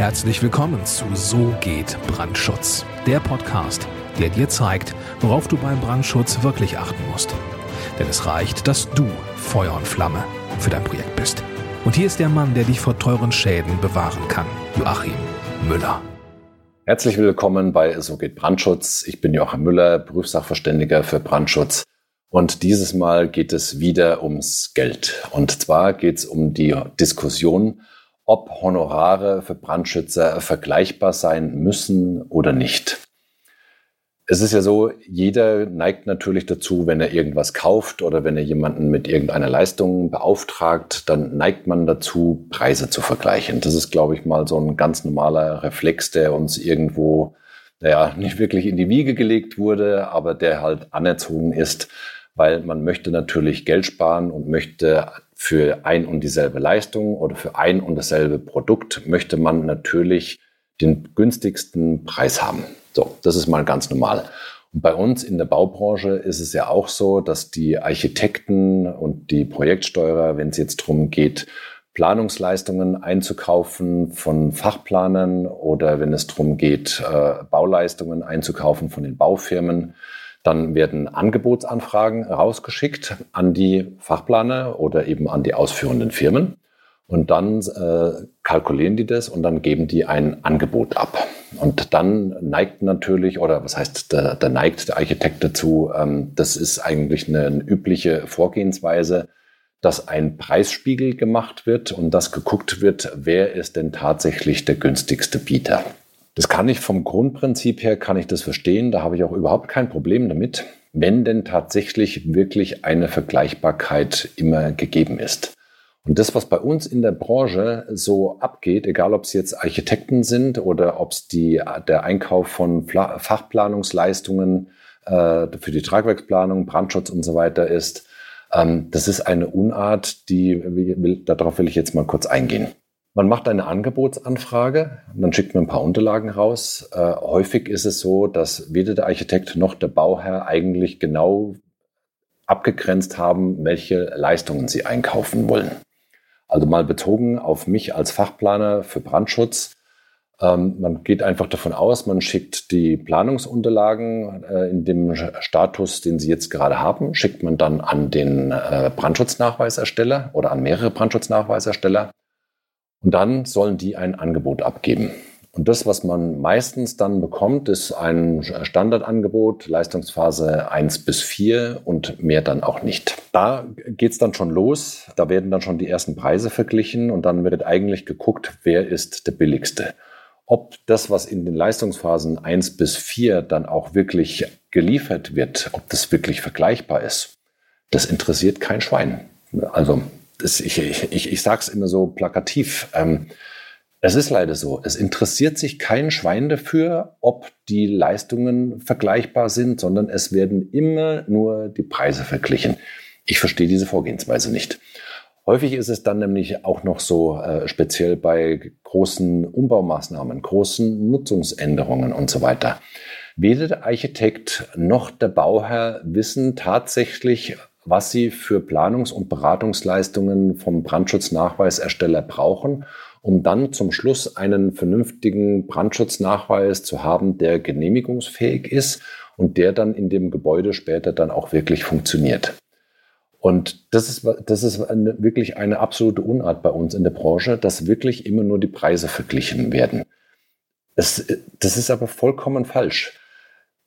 Herzlich willkommen zu So geht Brandschutz, der Podcast, der dir zeigt, worauf du beim Brandschutz wirklich achten musst. Denn es reicht, dass du Feuer und Flamme für dein Projekt bist. Und hier ist der Mann, der dich vor teuren Schäden bewahren kann, Joachim Müller. Herzlich willkommen bei So geht Brandschutz. Ich bin Joachim Müller, Berufssachverständiger für Brandschutz. Und dieses Mal geht es wieder ums Geld. Und zwar geht es um die Diskussion, ob Honorare für Brandschützer vergleichbar sein müssen oder nicht. Es ist ja so, jeder neigt natürlich dazu, wenn er irgendwas kauft oder wenn er jemanden mit irgendeiner Leistung beauftragt, dann neigt man dazu, Preise zu vergleichen. Das ist, glaube ich, mal so ein ganz normaler Reflex, der uns irgendwo, naja, nicht wirklich in die Wiege gelegt wurde, aber der halt anerzogen ist, weil man möchte natürlich Geld sparen und möchte für ein und dieselbe Leistung oder für ein und dasselbe Produkt möchte man natürlich den günstigsten Preis haben. So, das ist mal ganz normal. Und bei uns in der Baubranche ist es ja auch so, dass die Architekten und die Projektsteuerer, wenn es jetzt darum geht, Planungsleistungen einzukaufen von Fachplanern oder wenn es darum geht, äh, Bauleistungen einzukaufen von den Baufirmen, dann werden Angebotsanfragen rausgeschickt an die Fachplaner oder eben an die ausführenden Firmen. Und dann äh, kalkulieren die das und dann geben die ein Angebot ab. Und dann neigt natürlich, oder was heißt, da, da neigt der Architekt dazu, ähm, das ist eigentlich eine, eine übliche Vorgehensweise, dass ein Preisspiegel gemacht wird und dass geguckt wird, wer ist denn tatsächlich der günstigste Bieter. Das kann ich vom Grundprinzip her, kann ich das verstehen. Da habe ich auch überhaupt kein Problem damit, wenn denn tatsächlich wirklich eine Vergleichbarkeit immer gegeben ist. Und das, was bei uns in der Branche so abgeht, egal ob es jetzt Architekten sind oder ob es die, der Einkauf von Fachplanungsleistungen äh, für die Tragwerksplanung, Brandschutz und so weiter ist, ähm, das ist eine Unart, die, darauf will ich jetzt mal kurz eingehen. Man macht eine Angebotsanfrage, man schickt mir ein paar Unterlagen raus. Äh, häufig ist es so, dass weder der Architekt noch der Bauherr eigentlich genau abgegrenzt haben, welche Leistungen sie einkaufen wollen. Also mal bezogen auf mich als Fachplaner für Brandschutz. Ähm, man geht einfach davon aus, man schickt die Planungsunterlagen äh, in dem Status, den Sie jetzt gerade haben, schickt man dann an den äh, Brandschutznachweisersteller oder an mehrere Brandschutznachweisersteller. Und dann sollen die ein Angebot abgeben. Und das, was man meistens dann bekommt, ist ein Standardangebot, Leistungsphase 1 bis 4 und mehr dann auch nicht. Da geht's dann schon los, da werden dann schon die ersten Preise verglichen und dann wird eigentlich geguckt, wer ist der billigste. Ob das, was in den Leistungsphasen 1 bis 4 dann auch wirklich geliefert wird, ob das wirklich vergleichbar ist, das interessiert kein Schwein. Also das, ich, ich, ich sage es immer so plakativ. Ähm, es ist leider so. Es interessiert sich kein Schwein dafür, ob die Leistungen vergleichbar sind, sondern es werden immer nur die Preise verglichen. Ich verstehe diese Vorgehensweise nicht. Häufig ist es dann nämlich auch noch so, äh, speziell bei großen Umbaumaßnahmen, großen Nutzungsänderungen und so weiter. Weder der Architekt noch der Bauherr wissen tatsächlich, was sie für Planungs- und Beratungsleistungen vom Brandschutznachweisersteller brauchen, um dann zum Schluss einen vernünftigen Brandschutznachweis zu haben, der genehmigungsfähig ist und der dann in dem Gebäude später dann auch wirklich funktioniert. Und das ist, das ist eine, wirklich eine absolute Unart bei uns in der Branche, dass wirklich immer nur die Preise verglichen werden. Das, das ist aber vollkommen falsch.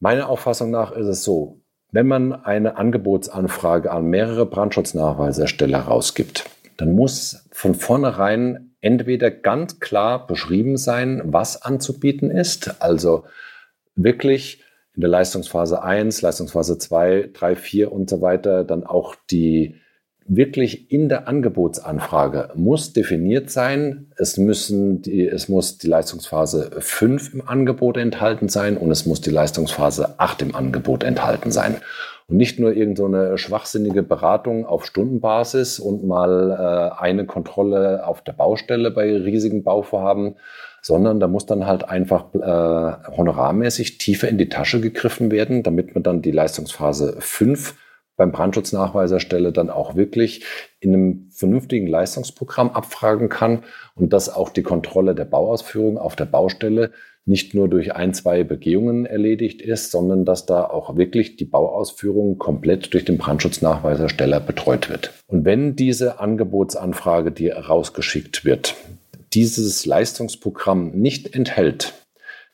Meiner Auffassung nach ist es so, wenn man eine Angebotsanfrage an mehrere Brandschutznachweisersteller rausgibt, dann muss von vornherein entweder ganz klar beschrieben sein, was anzubieten ist, also wirklich in der Leistungsphase 1, Leistungsphase 2, 3, 4 und so weiter dann auch die wirklich in der Angebotsanfrage muss definiert sein, es müssen die, es muss die Leistungsphase 5 im Angebot enthalten sein und es muss die Leistungsphase 8 im Angebot enthalten sein. Und nicht nur irgendeine so schwachsinnige Beratung auf Stundenbasis und mal äh, eine Kontrolle auf der Baustelle bei riesigen Bauvorhaben, sondern da muss dann halt einfach äh, honorarmäßig tiefer in die Tasche gegriffen werden, damit man dann die Leistungsphase 5 beim Brandschutznachweiserstelle dann auch wirklich in einem vernünftigen Leistungsprogramm abfragen kann und dass auch die Kontrolle der Bauausführung auf der Baustelle nicht nur durch ein, zwei Begehungen erledigt ist, sondern dass da auch wirklich die Bauausführung komplett durch den Brandschutznachweisersteller betreut wird. Und wenn diese Angebotsanfrage, die rausgeschickt wird, dieses Leistungsprogramm nicht enthält,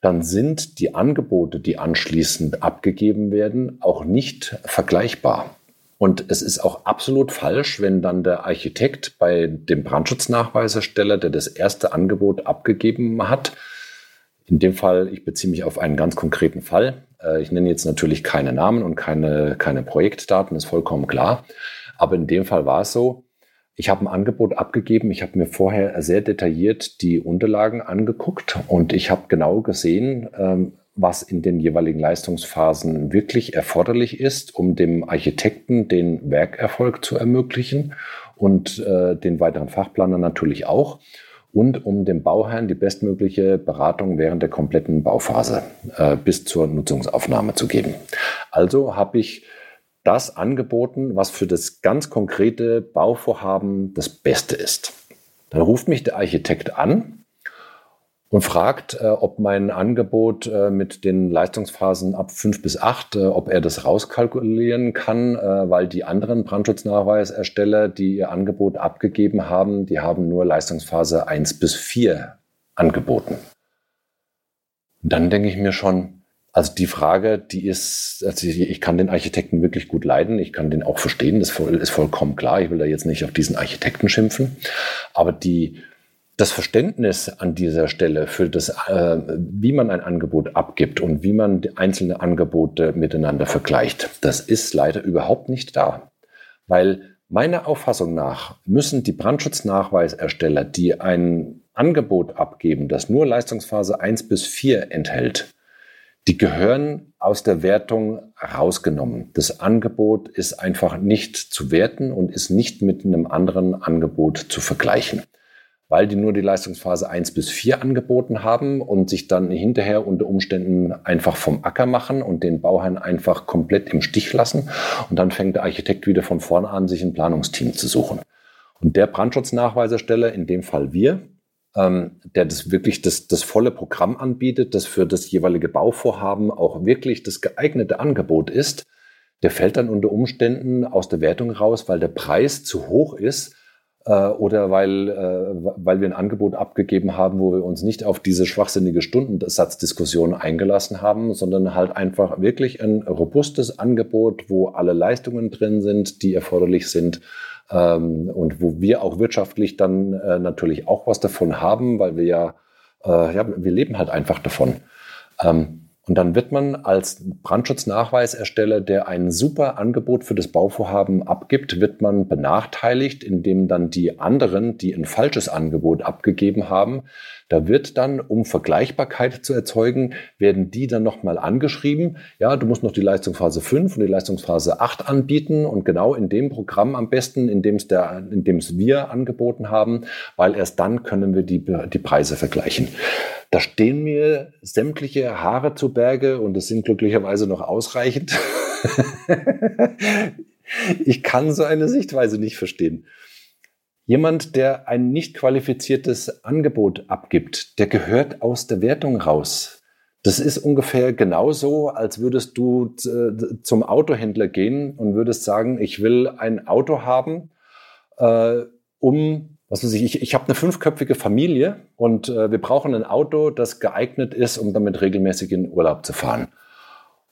dann sind die Angebote, die anschließend abgegeben werden, auch nicht vergleichbar. Und es ist auch absolut falsch, wenn dann der Architekt bei dem Brandschutznachweisersteller, der das erste Angebot abgegeben hat, in dem Fall, ich beziehe mich auf einen ganz konkreten Fall. Äh, ich nenne jetzt natürlich keine Namen und keine, keine Projektdaten, ist vollkommen klar. Aber in dem Fall war es so, ich habe ein Angebot abgegeben. Ich habe mir vorher sehr detailliert die Unterlagen angeguckt und ich habe genau gesehen, ähm, was in den jeweiligen Leistungsphasen wirklich erforderlich ist, um dem Architekten den Werkerfolg zu ermöglichen und äh, den weiteren Fachplaner natürlich auch und um dem Bauherrn die bestmögliche Beratung während der kompletten Bauphase äh, bis zur Nutzungsaufnahme zu geben. Also habe ich das angeboten, was für das ganz konkrete Bauvorhaben das Beste ist. Dann ruft mich der Architekt an und fragt, äh, ob mein Angebot äh, mit den Leistungsphasen ab fünf bis acht, äh, ob er das rauskalkulieren kann, weil die anderen Brandschutznachweisersteller, die ihr Angebot abgegeben haben, die haben nur Leistungsphase eins bis vier angeboten. Und dann denke ich mir schon, also die Frage, die ist, also ich kann den Architekten wirklich gut leiden, ich kann den auch verstehen, das ist vollkommen klar, ich will da jetzt nicht auf diesen Architekten schimpfen, aber die, das Verständnis an dieser Stelle für das, äh, wie man ein Angebot abgibt und wie man einzelne Angebote miteinander vergleicht, das ist leider überhaupt nicht da. Weil meiner Auffassung nach müssen die Brandschutznachweisersteller, die ein Angebot abgeben, das nur Leistungsphase 1 bis 4 enthält, die gehören aus der Wertung rausgenommen. Das Angebot ist einfach nicht zu werten und ist nicht mit einem anderen Angebot zu vergleichen, weil die nur die Leistungsphase 1 bis 4 angeboten haben und sich dann hinterher unter Umständen einfach vom Acker machen und den Bauherrn einfach komplett im Stich lassen. Und dann fängt der Architekt wieder von vorne an, sich ein Planungsteam zu suchen. Und der Brandschutznachweisersteller, in dem Fall wir, ähm, der das wirklich das, das volle Programm anbietet, das für das jeweilige Bauvorhaben auch wirklich das geeignete Angebot ist, der fällt dann unter Umständen aus der Wertung raus, weil der Preis zu hoch ist äh, oder weil, äh, weil wir ein Angebot abgegeben haben, wo wir uns nicht auf diese schwachsinnige Stundensatzdiskussion eingelassen haben, sondern halt einfach wirklich ein robustes Angebot, wo alle Leistungen drin sind, die erforderlich sind und wo wir auch wirtschaftlich dann äh, natürlich auch was davon haben, weil wir ja, äh, ja, wir leben halt einfach davon. Ähm, und dann wird man als Brandschutznachweisersteller, der ein super Angebot für das Bauvorhaben abgibt, wird man benachteiligt, indem dann die anderen, die ein falsches Angebot abgegeben haben, da wird dann, um Vergleichbarkeit zu erzeugen, werden die dann nochmal angeschrieben. Ja, du musst noch die Leistungsphase 5 und die Leistungsphase 8 anbieten und genau in dem Programm am besten, in dem es, wir angeboten haben, weil erst dann können wir die, die Preise vergleichen. Da stehen mir sämtliche Haare zu Berge und es sind glücklicherweise noch ausreichend. ich kann so eine Sichtweise nicht verstehen. Jemand, der ein nicht qualifiziertes Angebot abgibt, der gehört aus der Wertung raus. Das ist ungefähr genauso, als würdest du äh, zum Autohändler gehen und würdest sagen, ich will ein Auto haben, äh, um was weiß ich, ich, ich habe eine fünfköpfige Familie und äh, wir brauchen ein Auto, das geeignet ist, um damit regelmäßig in Urlaub zu fahren.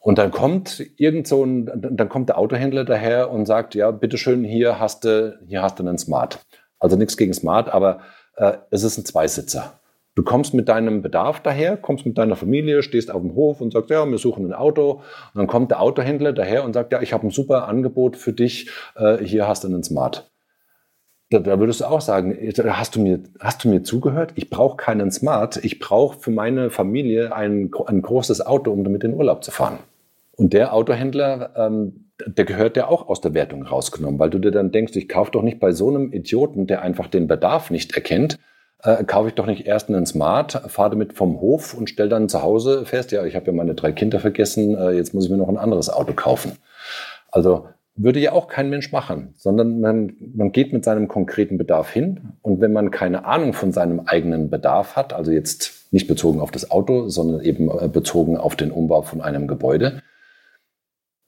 Und dann kommt irgend so ein, dann kommt der Autohändler daher und sagt, ja, bitteschön, hier hast du, hier hast du einen Smart. Also nichts gegen Smart, aber äh, es ist ein Zweisitzer. Du kommst mit deinem Bedarf daher, kommst mit deiner Familie, stehst auf dem Hof und sagst, ja, wir suchen ein Auto. Und dann kommt der Autohändler daher und sagt, ja, ich habe ein super Angebot für dich, äh, hier hast du einen Smart. Da, da würdest du auch sagen, hast du mir, hast du mir zugehört? Ich brauche keinen Smart. Ich brauche für meine Familie ein, ein großes Auto, um damit in Urlaub zu fahren. Und der Autohändler, ähm, der gehört ja auch aus der Wertung rausgenommen, weil du dir dann denkst, ich kaufe doch nicht bei so einem Idioten, der einfach den Bedarf nicht erkennt, äh, kaufe ich doch nicht erst einen Smart, fahre damit vom Hof und stelle dann zu Hause fest, ja, ich habe ja meine drei Kinder vergessen, äh, jetzt muss ich mir noch ein anderes Auto kaufen. Also würde ja auch kein Mensch machen, sondern man, man geht mit seinem konkreten Bedarf hin. Und wenn man keine Ahnung von seinem eigenen Bedarf hat, also jetzt nicht bezogen auf das Auto, sondern eben äh, bezogen auf den Umbau von einem Gebäude,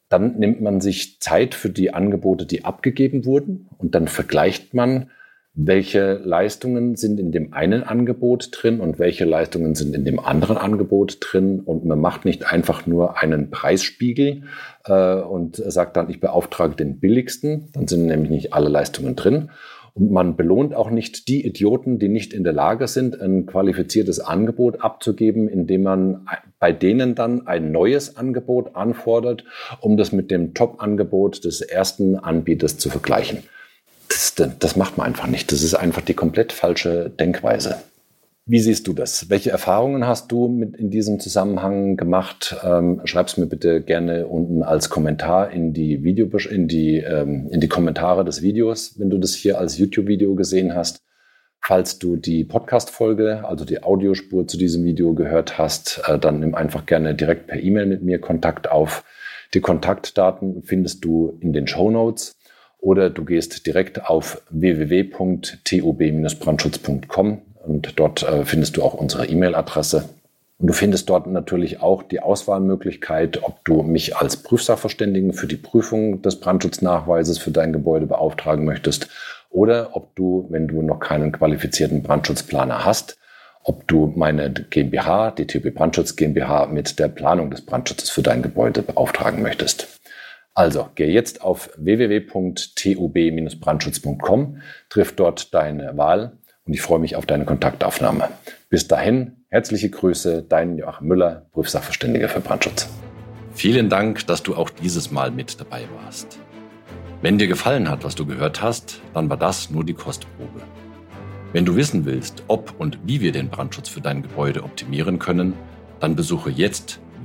dann nimmt man sich Zeit für die Angebote, die abgegeben wurden und dann vergleicht man, welche Leistungen sind in dem einen Angebot drin und welche Leistungen sind in dem anderen Angebot drin. Und man macht nicht einfach nur einen Preisspiegel äh, und sagt dann, ich beauftrage den billigsten, dann sind nämlich nicht alle Leistungen drin. Und man belohnt auch nicht die Idioten, die nicht in der Lage sind, ein qualifiziertes Angebot abzugeben, indem man bei denen dann ein neues Angebot anfordert, um das mit dem Top-Angebot des ersten Anbieters zu vergleichen. Das, das macht man einfach nicht. Das ist einfach die komplett falsche Denkweise. Wie siehst du das? Welche Erfahrungen hast du mit in diesem Zusammenhang gemacht? Ähm, Schreib mir bitte gerne unten als Kommentar in die Video, in die, ähm, in die Kommentare des Videos, wenn du das hier als YouTube-Video gesehen hast. Falls du die Podcast-Folge, also die Audiospur zu diesem Video gehört hast, äh, dann nimm einfach gerne direkt per E-Mail mit mir Kontakt auf. Die Kontaktdaten findest du in den Show Notes oder du gehst direkt auf www.tub-brandschutz.com und dort äh, findest du auch unsere E-Mail-Adresse. Und du findest dort natürlich auch die Auswahlmöglichkeit, ob du mich als Prüfsachverständigen für die Prüfung des Brandschutznachweises für dein Gebäude beauftragen möchtest oder ob du, wenn du noch keinen qualifizierten Brandschutzplaner hast, ob du meine GmbH, die TB Brandschutz GmbH, mit der Planung des Brandschutzes für dein Gebäude beauftragen möchtest. Also, geh jetzt auf www.tub-brandschutz.com, triff dort deine Wahl und ich freue mich auf deine Kontaktaufnahme. Bis dahin, herzliche Grüße, dein Joachim Müller, Prüfsachverständiger für Brandschutz. Vielen Dank, dass du auch dieses Mal mit dabei warst. Wenn dir gefallen hat, was du gehört hast, dann war das nur die Kostprobe. Wenn du wissen willst, ob und wie wir den Brandschutz für dein Gebäude optimieren können, dann besuche jetzt